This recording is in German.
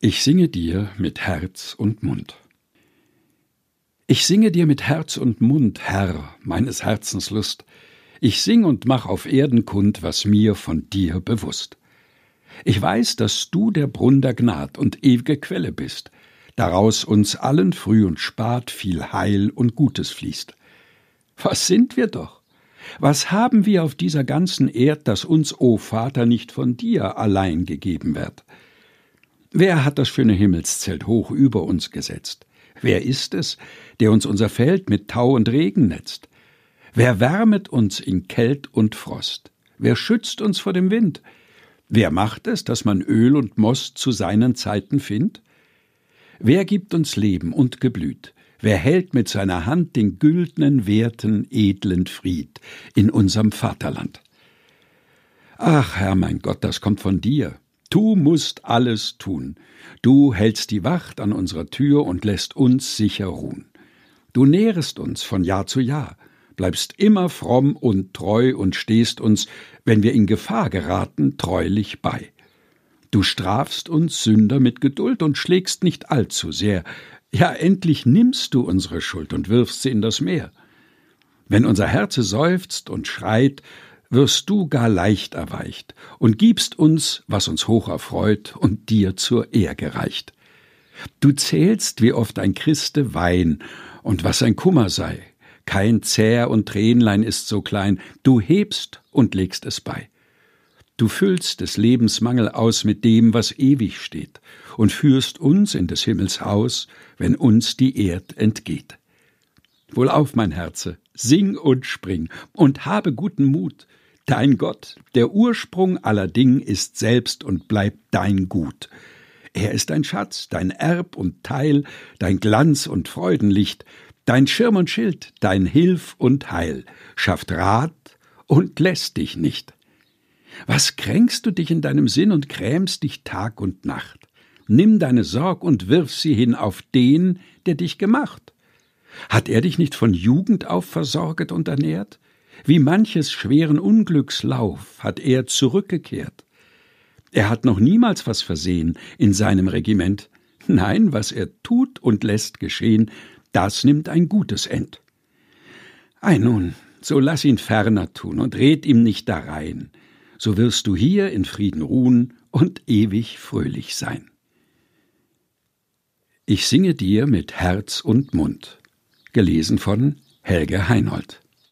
Ich singe dir mit Herz und Mund. Ich singe dir mit Herz und Mund, Herr, meines Herzens Lust. Ich sing und mach auf Erden kund, was mir von dir bewusst. Ich weiß, dass du der Brunn der Gnad und ew'ge Quelle bist, daraus uns allen früh und spat viel Heil und Gutes fließt. Was sind wir doch? Was haben wir auf dieser ganzen Erd, das uns, o Vater, nicht von dir allein gegeben wird? Wer hat das schöne Himmelszelt hoch über uns gesetzt? Wer ist es, der uns unser Feld mit Tau und Regen netzt? Wer wärmet uns in Kält und Frost? Wer schützt uns vor dem Wind? Wer macht es, dass man Öl und Most zu seinen Zeiten findt? Wer gibt uns Leben und Geblüt? Wer hält mit seiner Hand den güldnen, werten, edlen Fried in unserem Vaterland? Ach, Herr mein Gott, das kommt von dir. Du musst alles tun. Du hältst die Wacht an unserer Tür und lässt uns sicher ruhen. Du nährest uns von Jahr zu Jahr, bleibst immer fromm und treu und stehst uns, wenn wir in Gefahr geraten, treulich bei. Du strafst uns Sünder mit Geduld und schlägst nicht allzu sehr. Ja, endlich nimmst du unsere Schuld und wirfst sie in das Meer. Wenn unser Herze seufzt und schreit, wirst du gar leicht erweicht und gibst uns, was uns hoch erfreut und dir zur Ehr gereicht. Du zählst, wie oft ein Christe wein und was ein Kummer sei. Kein Zähr und Tränlein ist so klein, du hebst und legst es bei. Du füllst des Lebens Mangel aus mit dem, was ewig steht, und führst uns in des Himmels Haus, wenn uns die Erd entgeht. Wohlauf, mein Herze, sing und spring und habe guten Mut, Dein Gott, der Ursprung aller Ding, ist selbst und bleibt dein Gut. Er ist dein Schatz, dein Erb und Teil, dein Glanz und Freudenlicht, dein Schirm und Schild, dein Hilf und Heil, schafft Rat und lässt dich nicht. Was kränkst du dich in deinem Sinn und grämst dich Tag und Nacht? Nimm deine Sorg und wirf sie hin auf den, der dich gemacht. Hat er dich nicht von Jugend auf versorget und ernährt? Wie manches schweren Unglückslauf hat er zurückgekehrt. Er hat noch niemals was versehen in seinem Regiment. Nein, was er tut und lässt geschehen, das nimmt ein gutes End. Ei nun, so lass ihn ferner tun und red ihm nicht darein, so wirst du hier in Frieden ruhen und ewig fröhlich sein. Ich singe dir mit Herz und Mund. Gelesen von Helge Heinold.